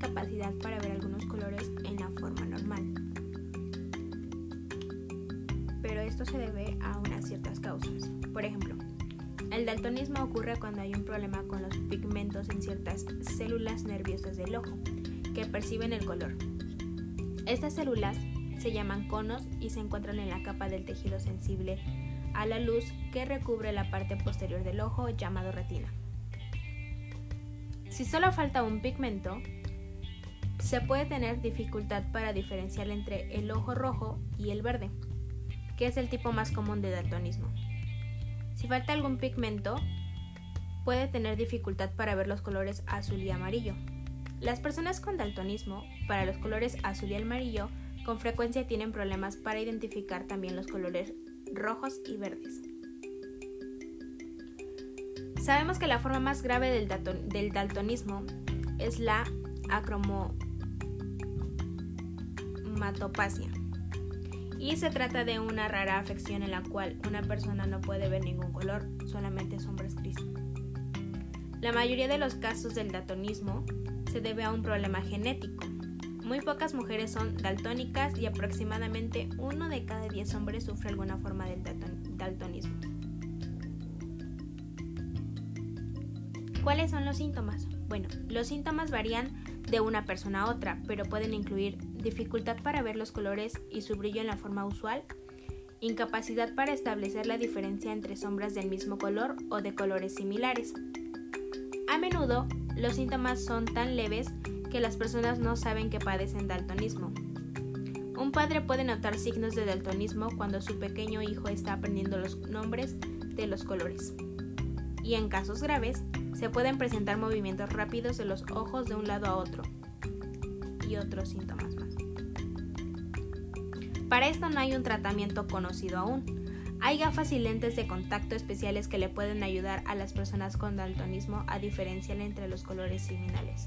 incapacidad para ver algunos colores en la forma normal. Pero esto se debe a unas ciertas causas. Por ejemplo, el daltonismo ocurre cuando hay un problema con los pigmentos en ciertas células nerviosas del ojo que perciben el color. Estas células se llaman conos y se encuentran en la capa del tejido sensible a la luz que recubre la parte posterior del ojo llamado retina. Si solo falta un pigmento, se puede tener dificultad para diferenciar entre el ojo rojo y el verde, que es el tipo más común de daltonismo. Si falta algún pigmento, puede tener dificultad para ver los colores azul y amarillo. Las personas con daltonismo, para los colores azul y amarillo, con frecuencia tienen problemas para identificar también los colores rojos y verdes. Sabemos que la forma más grave del, daltonismo es la acromatopasia y se trata de una rara afección en la cual una persona no puede ver ningún color, solamente sombras grises. La mayoría de los casos del daltonismo se debe a un problema genético, muy pocas mujeres son daltónicas y aproximadamente uno de cada diez hombres sufre alguna forma del daltonismo. ¿Cuáles son los síntomas? Bueno, los síntomas varían de una persona a otra, pero pueden incluir dificultad para ver los colores y su brillo en la forma usual, incapacidad para establecer la diferencia entre sombras del mismo color o de colores similares. A menudo, los síntomas son tan leves que las personas no saben que padecen daltonismo. Un padre puede notar signos de daltonismo cuando su pequeño hijo está aprendiendo los nombres de los colores. Y en casos graves, se pueden presentar movimientos rápidos de los ojos de un lado a otro y otros síntomas más. Para esto no hay un tratamiento conocido aún. Hay gafas y lentes de contacto especiales que le pueden ayudar a las personas con daltonismo a diferenciar entre los colores similares.